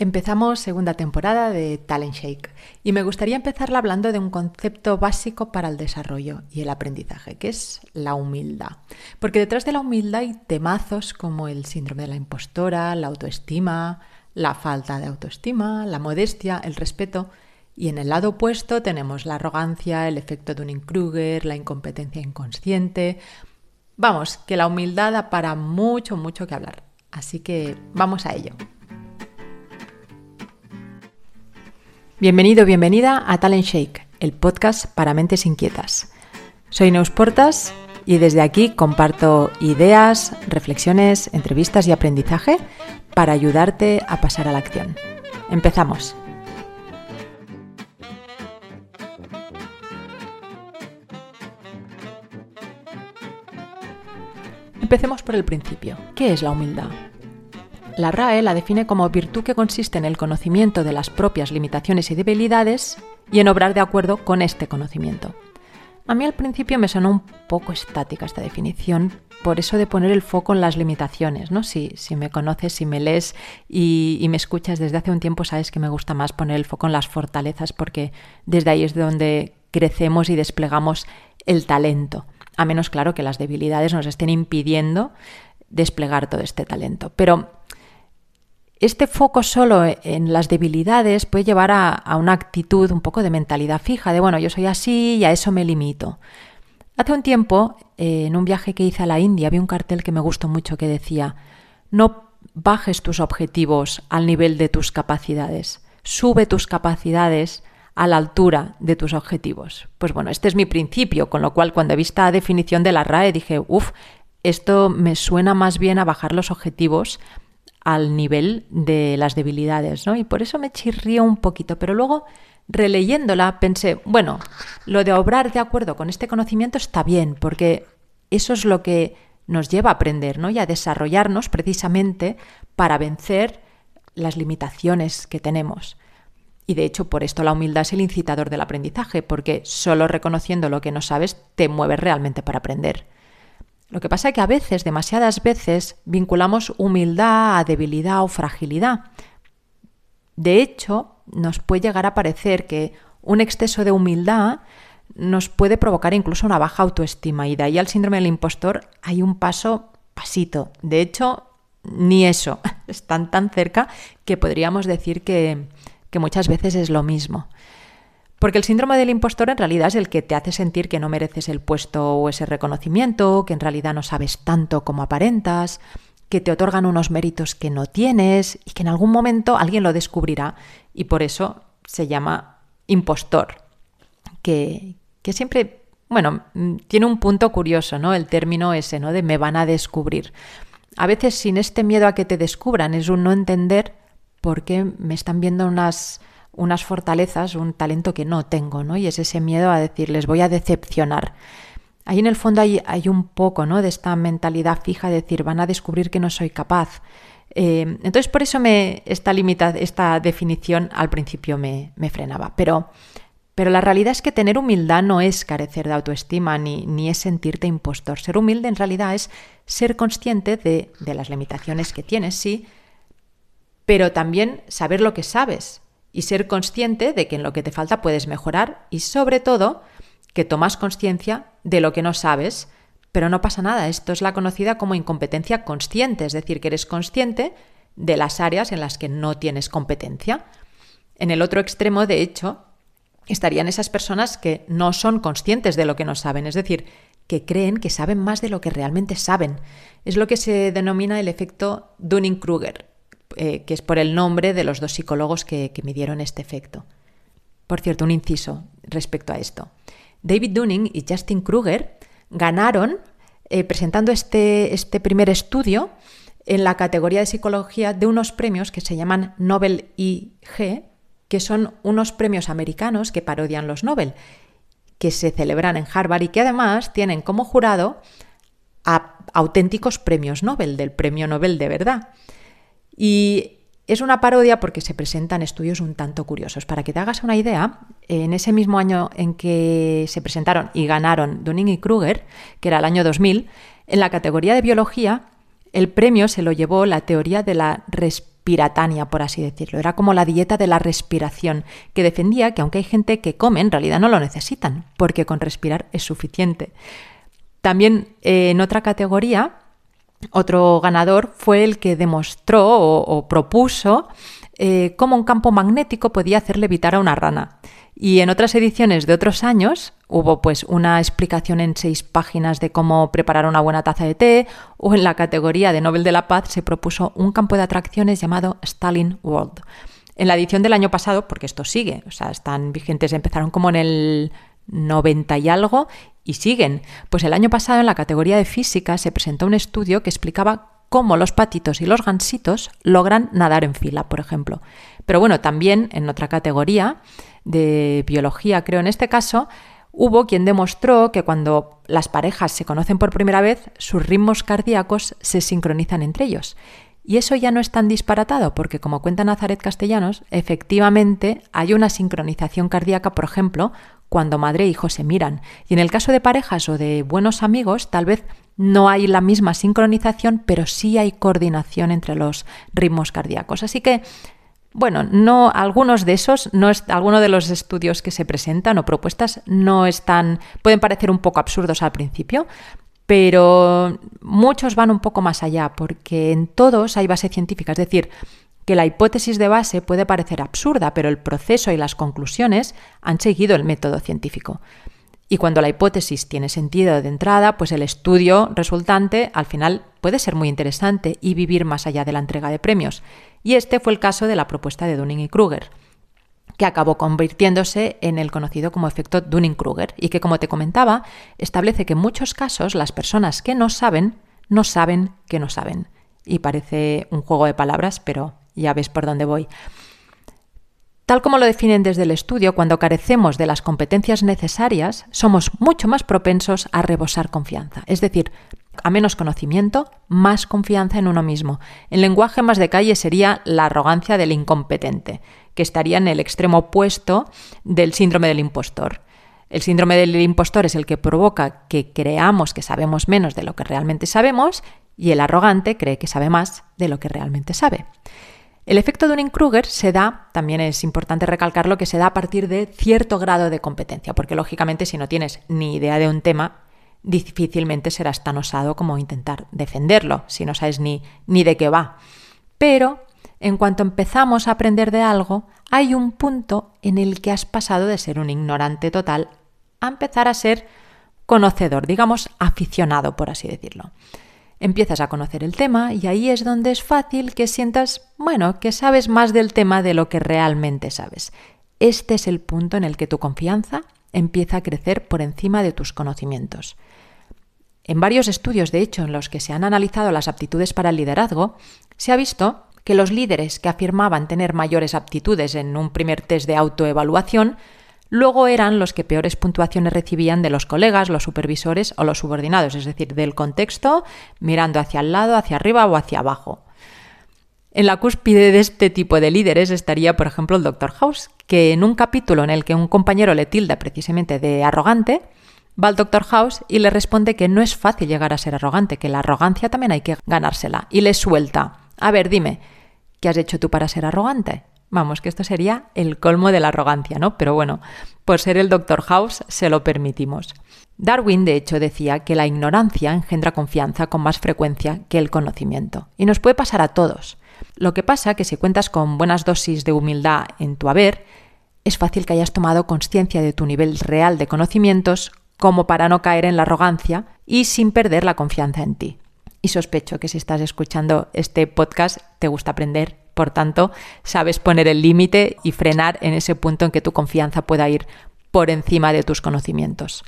Empezamos segunda temporada de Talent Shake y me gustaría empezarla hablando de un concepto básico para el desarrollo y el aprendizaje, que es la humildad. Porque detrás de la humildad hay temazos como el síndrome de la impostora, la autoestima, la falta de autoestima, la modestia, el respeto. Y en el lado opuesto tenemos la arrogancia, el efecto Dunning-Kruger, la incompetencia inconsciente. Vamos, que la humildad da para mucho, mucho que hablar. Así que vamos a ello. Bienvenido, bienvenida a Talent Shake, el podcast para mentes inquietas. Soy Neus Portas y desde aquí comparto ideas, reflexiones, entrevistas y aprendizaje para ayudarte a pasar a la acción. Empezamos. Empecemos por el principio. ¿Qué es la humildad? La RAE la define como virtud que consiste en el conocimiento de las propias limitaciones y debilidades y en obrar de acuerdo con este conocimiento. A mí al principio me sonó un poco estática esta definición, por eso de poner el foco en las limitaciones, ¿no? Si, si me conoces, si me lees y, y, me escuchas desde hace un tiempo, sabes que me gusta más poner el foco en las fortalezas porque desde ahí es de donde crecemos y desplegamos el talento. A menos claro que las debilidades nos estén impidiendo desplegar todo este talento. Pero este foco solo en las debilidades puede llevar a, una actitud un poco de mentalidad fija, de bueno, yo soy así y a eso me limito. Hace un tiempo, eh, en un viaje que hice a la India, vi un cartel que me gustó mucho que decía, no bajes tus objetivos al nivel de tus capacidades, sube tus capacidades a la altura de tus objetivos. Pues bueno, este es mi principio, con lo cual cuando he visto la definición de la RAE dije, uff, esto me suena más bien a bajar los objetivos al nivel de las debilidades, ¿no? Y por eso me chirrió un poquito, pero luego releyéndola pensé, bueno, lo de obrar de acuerdo con este conocimiento está bien, porque eso es lo que nos lleva a aprender, ¿no? Y a desarrollarnos precisamente para vencer las limitaciones que tenemos. Y de hecho, por esto la humildad es el incitador del aprendizaje, porque solo reconociendo lo que no sabes te mueves realmente para aprender. Lo que pasa es que a veces, demasiadas veces, vinculamos humildad a debilidad o fragilidad. De hecho, nos puede llegar a parecer que un exceso de humildad nos puede provocar incluso una baja autoestima y de ahí al síndrome del impostor hay un paso pasito. De hecho, ni eso. Están tan cerca que podríamos decir que, que muchas veces es lo mismo. Porque el síndrome del impostor en realidad es el que te hace sentir que no mereces el puesto o ese reconocimiento, que en realidad no sabes tanto como aparentas, que te otorgan unos méritos que no tienes y que en algún momento alguien lo descubrirá y por eso se llama impostor, que, que siempre, bueno, mm, tiene un punto curioso, ¿no? El término ese, ¿no? De me van a descubrir. A veces sin este miedo a que te descubran es un no entender por qué me están viendo unas unas fortalezas, un talento que no tengo, ¿no? Y es ese miedo a decir, les voy a decepcionar. Ahí en el fondo hay, hay un poco, ¿no? De esta mentalidad fija de decir, van a descubrir que no soy capaz. Eh, entonces, por eso me, esta, limita, esta definición al principio me, me, frenaba. Pero, pero la realidad es que tener humildad no es carecer de autoestima ni, ni es sentirte impostor. Ser humilde en realidad es ser consciente de, de las limitaciones que tienes, sí, pero también saber lo que sabes y ser consciente de que en lo que te falta puedes mejorar y sobre todo que tomas conciencia de lo que no sabes, pero no pasa nada, esto es la conocida como incompetencia consciente, es decir, que eres consciente de las áreas en las que no tienes competencia. En el otro extremo, de hecho, estarían esas personas que no son conscientes de lo que no saben, es decir, que creen que saben más de lo que realmente saben. Es lo que se denomina el efecto Dunning-Kruger. Eh, que es por el nombre de los dos psicólogos que, que midieron este efecto. Por cierto, un inciso respecto a esto. David Dunning y Justin Kruger ganaron eh, presentando este, este primer estudio en la categoría de psicología de unos premios que se llaman Nobel IG, que son unos premios americanos que parodian los Nobel, que se celebran en Harvard y que además tienen como jurado a auténticos premios Nobel, del premio Nobel de verdad. Y es una parodia porque se presentan estudios un tanto curiosos. Para que te hagas una idea, en ese mismo año en que se presentaron y ganaron Dunning y Kruger, que era el año 2000, en la categoría de biología, el premio se lo llevó la teoría de la respiratania, por así decirlo. Era como la dieta de la respiración, que defendía que aunque hay gente que come, en realidad no lo necesitan, porque con respirar es suficiente. También eh, en otra categoría, otro ganador fue el que demostró o, propuso eh, cómo un campo magnético podía hacer levitar a una rana. Y en otras ediciones de otros años hubo pues una explicación en seis páginas de cómo preparar una buena taza de té o en la categoría de Nobel de la Paz se propuso un campo de atracciones llamado Stalin World. En la edición del año pasado, porque esto sigue, o sea, están vigentes, empezaron como en el 90 y algo y siguen. Pues el año pasado en la categoría de física se presentó un estudio que explicaba cómo los patitos y los gansitos logran nadar en fila, por ejemplo. Pero bueno, también en otra categoría de biología, creo en este caso, hubo quien demostró que cuando las parejas se conocen por primera vez, sus ritmos cardíacos se sincronizan entre ellos. Y eso ya no es tan disparatado, porque como cuenta Nazaret Castellanos, efectivamente hay una sincronización cardíaca, por ejemplo, cuando madre e hijo se miran. Y en el caso de parejas o de buenos amigos, tal vez no hay la misma sincronización, pero sí hay coordinación entre los ritmos cardíacos. Así que bueno, no, algunos de esos, no es, algunos de los estudios que se presentan o propuestas no están, pueden parecer un poco absurdos al principio, pero muchos van un poco más allá, porque en todos hay base científica, es decir, que la hipótesis de base puede parecer absurda, pero el proceso y las conclusiones han seguido el método científico. Y cuando la hipótesis tiene sentido de entrada, pues el estudio resultante al final puede ser muy interesante y vivir más allá de la entrega de premios. Y este fue el caso de la propuesta de Dunning y Kruger, que acabó convirtiéndose en el conocido como efecto Dunning-Kruger y que, como te comentaba, establece que en muchos casos las personas que no saben, no saben que no saben. Y parece un juego de palabras, pero ya ves por dónde voy. Tal como lo definen desde el estudio, cuando carecemos de las competencias necesarias, somos mucho más propensos a rebosar confianza. Es decir, a menos conocimiento, más confianza en uno mismo. En lenguaje más de calle sería la arrogancia del incompetente, que estaría en el extremo opuesto del síndrome del impostor. El síndrome del impostor es el que provoca que creamos que sabemos menos de lo que realmente sabemos y el arrogante cree que sabe más de lo que realmente sabe. El efecto Dunning-Kruger se da, también es importante recalcarlo, que se da a partir de cierto grado de competencia, porque lógicamente si no tienes ni idea de un tema, difícilmente serás tan osado como intentar defenderlo, si no sabes ni, ni de qué va. Pero en cuanto empezamos a aprender de algo, hay un punto en el que has pasado de ser un ignorante total a empezar a ser conocedor, digamos, aficionado, por así decirlo. Empiezas a conocer el tema y ahí es donde es fácil que sientas, bueno, que sabes más del tema de lo que realmente sabes. Este es el punto en el que tu confianza empieza a crecer por encima de tus conocimientos. En varios estudios, de hecho, en los que se han analizado las aptitudes para el liderazgo, se ha visto que los líderes que afirmaban tener mayores aptitudes en un primer test de autoevaluación luego eran los que peores puntuaciones recibían de los colegas, los supervisores o los subordinados, es decir, del contexto, mirando hacia el lado, hacia arriba o hacia abajo. En la cúspide de este tipo de líderes estaría, por ejemplo, el Dr. House, que en un capítulo en el que un compañero le tilda precisamente de arrogante, va al Dr. House y le responde que no es fácil llegar a ser arrogante, que la arrogancia también hay que ganársela, y le suelta. A ver, dime, ¿qué has hecho tú para ser arrogante? Vamos, que esto sería el colmo de la arrogancia, ¿no? Pero bueno, por ser el Dr. House se lo permitimos. Darwin, de hecho, decía que la ignorancia engendra confianza con más frecuencia que el conocimiento. Y nos puede pasar a todos. Lo que pasa que si cuentas con buenas dosis de humildad en tu haber, es fácil que hayas tomado conciencia de tu nivel real de conocimientos como para no caer en la arrogancia y sin perder la confianza en ti. Y sospecho que si estás escuchando este podcast te gusta aprender por tanto, sabes poner el límite y frenar en ese punto en que tu confianza pueda ir por encima de tus conocimientos.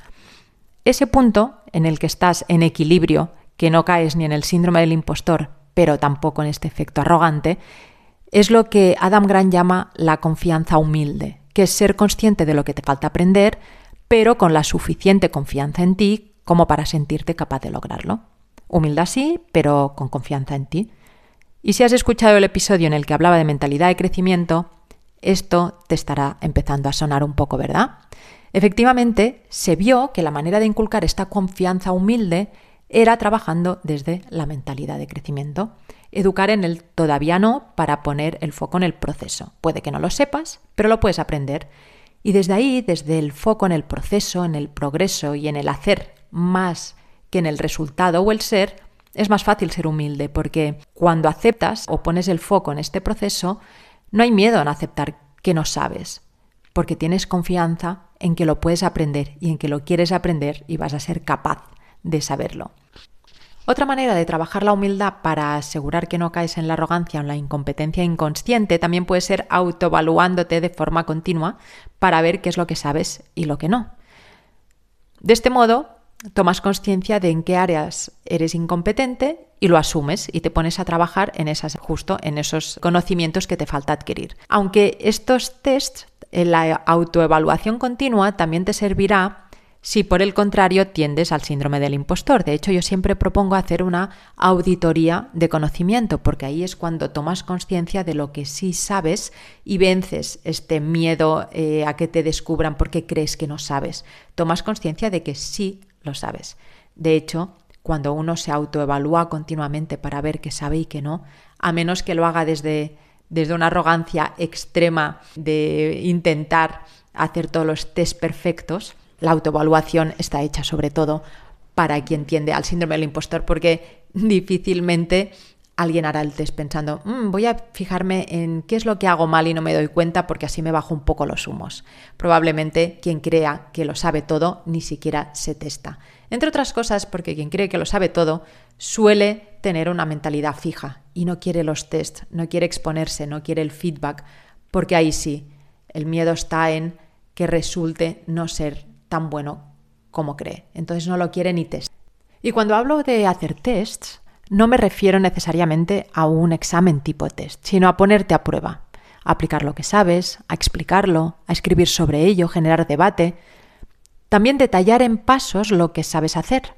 Ese punto en el que estás en equilibrio, que no caes ni en el síndrome del impostor, pero tampoco en este efecto arrogante, es lo que Adam Grant llama la confianza humilde, que es ser consciente de lo que te falta aprender, pero con la suficiente confianza en ti como para sentirte capaz de lograrlo. Humildad sí, pero con confianza en ti. Y si has escuchado el episodio en el que hablaba de mentalidad de crecimiento, esto te estará empezando a sonar un poco, ¿verdad? Efectivamente, se vio que la manera de inculcar esta confianza humilde era trabajando desde la mentalidad de crecimiento. Educar en el todavía no para poner el foco en el proceso. Puede que no lo sepas, pero lo puedes aprender. Y desde ahí, desde el foco en el proceso, en el progreso y en el hacer más que en el resultado o el ser, es más fácil ser humilde porque cuando aceptas o pones el foco en este proceso, no hay miedo en aceptar que no sabes, porque tienes confianza en que lo puedes aprender y en que lo quieres aprender y vas a ser capaz de saberlo. Otra manera de trabajar la humildad para asegurar que no caes en la arrogancia o en la incompetencia inconsciente también puede ser autoevaluándote de forma continua para ver qué es lo que sabes y lo que no. De este modo, tomas conciencia de en qué áreas eres incompetente y lo asumes y te pones a trabajar en esas justo en esos conocimientos que te falta adquirir. Aunque estos tests en la autoevaluación continua también te servirá si por el contrario tiendes al síndrome del impostor. De hecho, yo siempre propongo hacer una auditoría de conocimiento, porque ahí es cuando tomas conciencia de lo que sí sabes y vences este miedo eh, a que te descubran porque crees que no sabes. Tomas conciencia de que sí lo sabes. De hecho, cuando uno se autoevalúa continuamente para ver qué sabe y qué no, a menos que lo haga desde, desde una arrogancia extrema de intentar hacer todos los test perfectos, la autoevaluación está hecha sobre todo para quien tiende al síndrome del impostor, porque difícilmente alguien hará el test pensando, mm, voy a fijarme en qué es lo que hago mal y no me doy cuenta porque así me bajo un poco los humos. Probablemente quien crea que lo sabe todo ni siquiera se testa. Entre otras cosas porque quien cree que lo sabe todo suele tener una mentalidad fija y no quiere los tests, no quiere exponerse, no quiere el feedback, porque ahí sí, el miedo está en que resulte no ser tan bueno como cree. Entonces no lo quiere ni test. Y cuando hablo de hacer tests, no me refiero necesariamente a un examen tipo test, sino a ponerte a prueba, a aplicar lo que sabes, a explicarlo, a escribir sobre ello, generar debate, también detallar en pasos lo que sabes hacer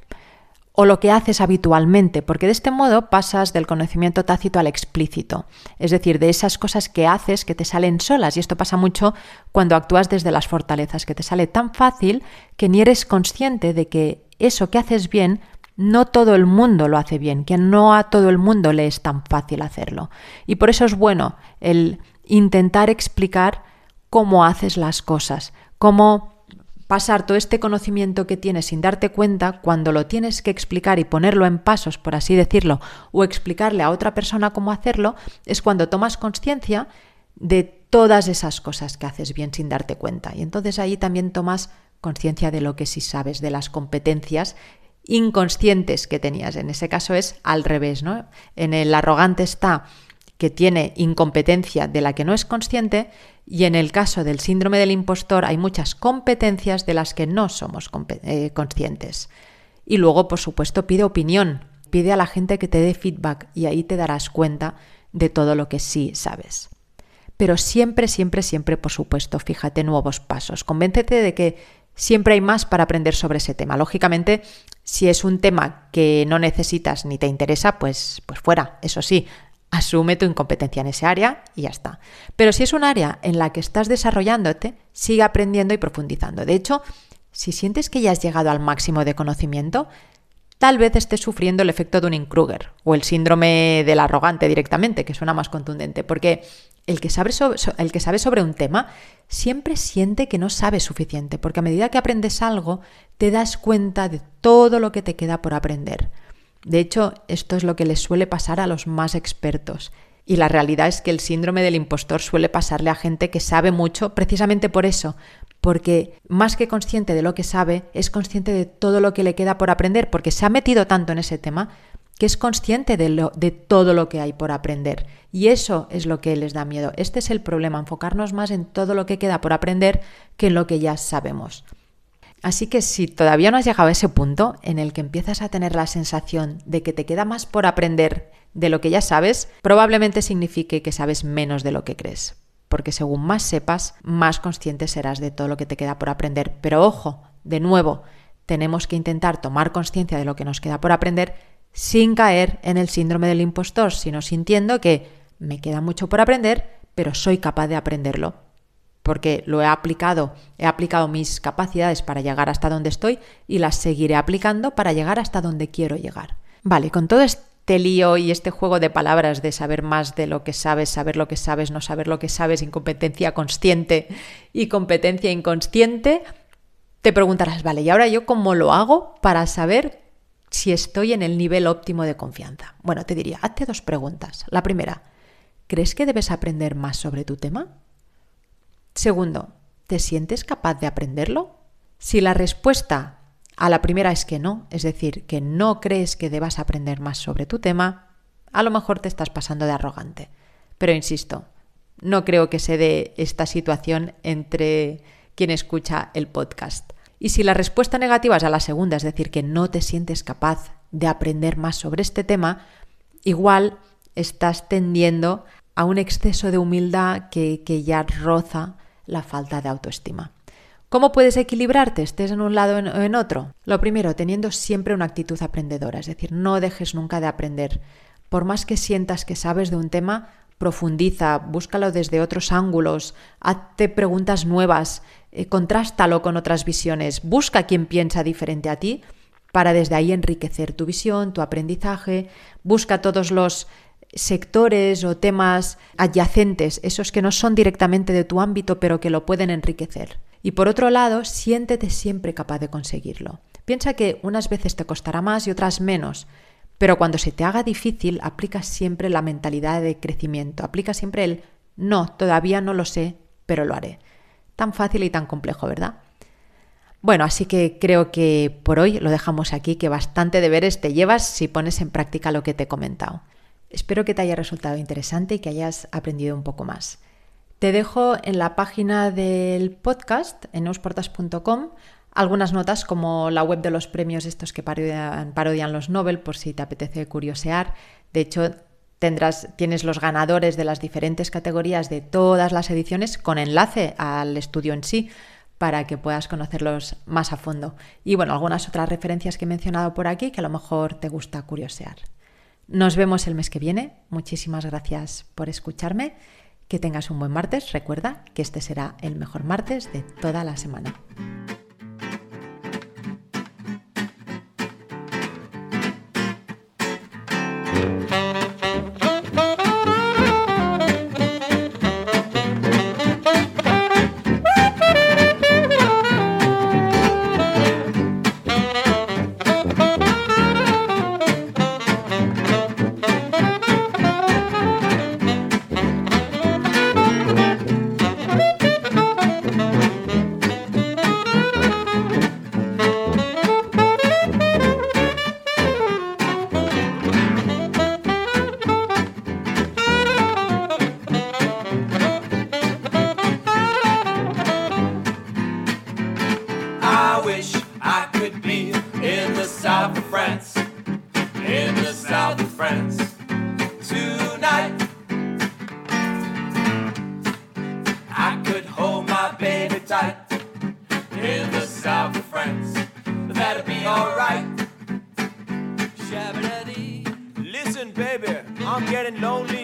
o lo que haces habitualmente, porque de este modo pasas del conocimiento tácito al explícito, es decir, de esas cosas que haces que te salen solas, y esto pasa mucho cuando actúas desde las fortalezas, que te sale tan fácil que ni eres consciente de que eso que haces bien no todo el mundo lo hace bien, que no a todo el mundo le es tan fácil hacerlo. Y por eso es bueno el intentar explicar cómo haces las cosas, cómo pasar todo este conocimiento que tienes sin darte cuenta, cuando lo tienes que explicar y ponerlo en pasos, por así decirlo, o explicarle a otra persona cómo hacerlo, es cuando tomas conciencia de todas esas cosas que haces bien sin darte cuenta. Y entonces ahí también tomas conciencia de lo que sí sabes, de las competencias inconscientes que tenías. En ese caso es al revés, ¿no? En el arrogante está que tiene incompetencia de la que no es consciente y en el caso del síndrome del impostor hay muchas competencias de las que no somos eh, conscientes. Y luego, por supuesto, pide opinión, pide a la gente que te dé feedback y ahí te darás cuenta de todo lo que sí sabes. Pero siempre, siempre, siempre, por supuesto, fíjate nuevos pasos. Convéncete de que siempre hay más para aprender sobre ese tema. Lógicamente, si es un tema que no necesitas ni te interesa, pues, pues fuera, eso sí, asume tu incompetencia en ese área y ya está. Pero si es un área en la que estás desarrollándote, sigue aprendiendo y profundizando. De hecho, si sientes que ya has llegado al máximo de conocimiento, tal vez estés sufriendo el efecto de un Kruger o el síndrome del arrogante directamente, que suena más contundente, porque el que, sabe sobre, el que sabe sobre un tema siempre siente que no sabe suficiente, porque a medida que aprendes algo, te das cuenta de todo lo que te queda por aprender. De hecho, esto es lo que les suele pasar a los más expertos. Y la realidad es que el síndrome del impostor suele pasarle a gente que sabe mucho precisamente por eso, porque más que consciente de lo que sabe, es consciente de todo lo que le queda por aprender, porque se ha metido tanto en ese tema que es consciente de, todo lo que hay por aprender. Y eso es lo que les da miedo. Este es el problema, enfocarnos más en todo lo que queda por aprender que en lo que ya sabemos. Así que si todavía no has llegado a ese punto en el que empiezas a tener la sensación de que te queda más por aprender de lo que ya sabes, probablemente signifique que sabes menos de lo que crees. Porque según más sepas, más consciente serás de todo lo que te queda por aprender. Pero ojo, de nuevo, tenemos que intentar tomar conciencia de lo que nos queda por aprender sin caer en el síndrome del impostor, sino sintiendo que me queda mucho por aprender, pero soy capaz de aprenderlo. porque lo he aplicado, he aplicado mis capacidades para llegar hasta donde estoy y las seguiré aplicando para llegar hasta donde quiero llegar. Vale, con todo este lío y este juego de palabras de saber más de lo que sabes, saber lo que sabes, no saber lo que sabes, incompetencia consciente y competencia inconsciente, te preguntarás, vale, ¿y ahora yo cómo lo hago para saber si estoy en el nivel óptimo de confianza? Bueno, te diría, hazte dos preguntas. La primera, ¿crees que debes aprender más sobre tu tema? Segundo, ¿te sientes capaz de aprenderlo? Si la respuesta a la primera es que no, es decir, que no crees que debas aprender más sobre tu tema, a lo mejor te estás pasando de arrogante. Pero insisto, no creo que se dé esta situación entre quien escucha el podcast. Y si la respuesta negativa es a la segunda, es decir, que no te sientes capaz de aprender más sobre este tema, igual estás tendiendo a un exceso de humildad que, que ya roza la falta de autoestima. ¿Cómo puedes equilibrarte, estés en un lado o en otro? Lo primero, teniendo siempre una actitud aprendedora, es decir, no dejes nunca de aprender. Por más que sientas que sabes de un tema, profundiza, búscalo desde otros ángulos, hazte preguntas nuevas, eh, contrástalo con otras visiones, busca quien piensa diferente a ti para desde ahí enriquecer tu visión, tu aprendizaje, busca todos los sectores o temas adyacentes, esos que no son directamente de tu ámbito, pero que lo pueden enriquecer. Y por otro lado, siéntete siempre capaz de conseguirlo. Piensa que unas veces te costará más y otras menos, pero cuando se te haga difícil, aplica siempre la mentalidad de crecimiento, aplica siempre el no, todavía no lo sé, pero lo haré. Tan fácil y tan complejo, ¿verdad? Bueno, así que creo que por hoy lo dejamos aquí, que bastante deberes te llevas si pones en práctica lo que te he comentado. Espero que te haya resultado interesante y que hayas aprendido un poco más. Te dejo en la página del podcast, en neusportas.com, algunas notas como la web de los premios estos que parodian, los Nobel, por si te apetece curiosear. De hecho, tendrás, tienes los ganadores de las diferentes categorías de todas las ediciones con enlace al estudio en sí para que puedas conocerlos más a fondo. Y bueno, algunas otras referencias que he mencionado por aquí que a lo mejor te gusta curiosear. Nos vemos el mes que viene. Muchísimas gracias por escucharme. Que tengas un buen martes. Recuerda que este será el mejor martes de toda la semana. Listen, baby, I'm getting lonely.